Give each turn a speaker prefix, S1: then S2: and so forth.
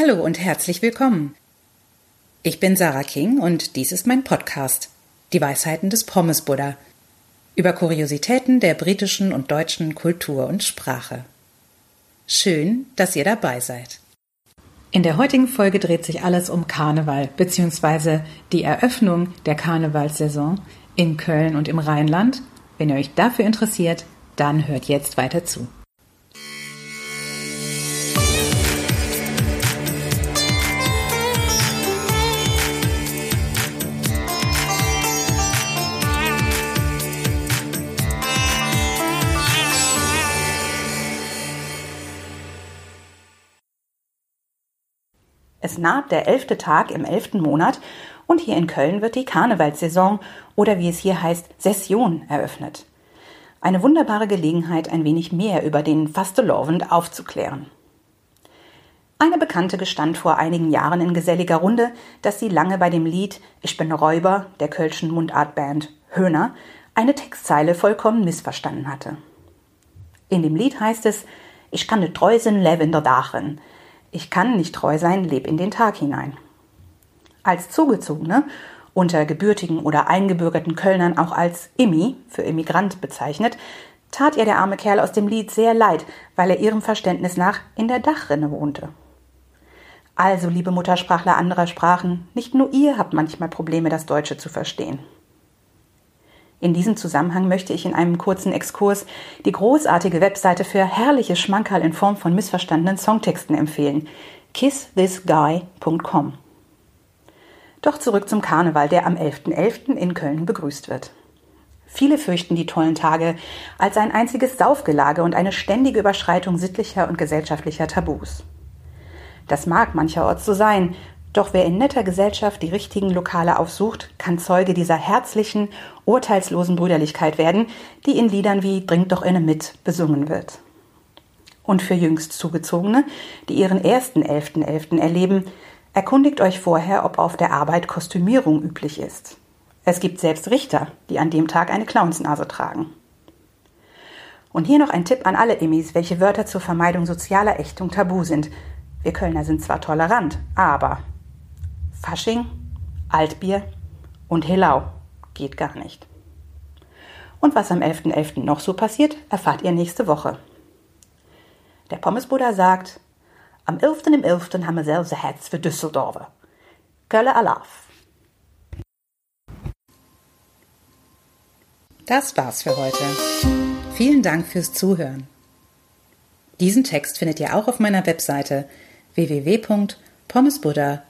S1: Hallo und herzlich willkommen. Ich bin Sarah King und dies ist mein Podcast, Die Weisheiten des Pommes Buddha, über Kuriositäten der britischen und deutschen Kultur und Sprache. Schön, dass ihr dabei seid. In der heutigen Folge dreht sich alles um Karneval bzw. die Eröffnung der Karnevalssaison in Köln und im Rheinland. Wenn ihr euch dafür interessiert, dann hört jetzt weiter zu. Es naht der elfte Tag im elften Monat und hier in Köln wird die Karnevalssaison oder wie es hier heißt Session eröffnet. Eine wunderbare Gelegenheit, ein wenig mehr über den Fastelovend aufzuklären. Eine Bekannte gestand vor einigen Jahren in geselliger Runde, dass sie lange bei dem Lied Ich bin Räuber der kölschen Mundartband Höhner eine Textzeile vollkommen missverstanden hatte. In dem Lied heißt es Ich kann ne treu sind Lavender Dachen, ich kann nicht treu sein, leb in den Tag hinein. Als Zugezogene, unter gebürtigen oder eingebürgerten Kölnern auch als Immi für Immigrant bezeichnet, tat ihr der arme Kerl aus dem Lied sehr leid, weil er ihrem Verständnis nach in der Dachrinne wohnte. Also, liebe Muttersprachler anderer Sprachen, nicht nur ihr habt manchmal Probleme, das Deutsche zu verstehen. In diesem Zusammenhang möchte ich in einem kurzen Exkurs die großartige Webseite für herrliche Schmankerl in Form von missverstandenen Songtexten empfehlen. kissthisguy.com. Doch zurück zum Karneval, der am 11.11. .11. in Köln begrüßt wird. Viele fürchten die tollen Tage als ein einziges Saufgelage und eine ständige Überschreitung sittlicher und gesellschaftlicher Tabus. Das mag mancherorts so sein, doch wer in netter Gesellschaft die richtigen Lokale aufsucht, kann Zeuge dieser herzlichen, urteilslosen Brüderlichkeit werden, die in Liedern wie Bringt doch inne mit besungen wird. Und für jüngst Zugezogene, die ihren ersten 11.11. .11. erleben, erkundigt euch vorher, ob auf der Arbeit Kostümierung üblich ist. Es gibt selbst Richter, die an dem Tag eine Clownsnase tragen. Und hier noch ein Tipp an alle Immis, welche Wörter zur Vermeidung sozialer Ächtung tabu sind. Wir Kölner sind zwar tolerant, aber Fasching, Altbier und Helau geht gar nicht. Und was am 11.11. .11. noch so passiert, erfahrt ihr nächste Woche. Der Pommesbruder sagt, am 11. im 11. haben wir selbst Herz für Düsseldorf. Kölle Alaf. Das war's für heute. Vielen Dank fürs Zuhören. Diesen Text findet ihr auch auf meiner Webseite www.pommesbuddha.com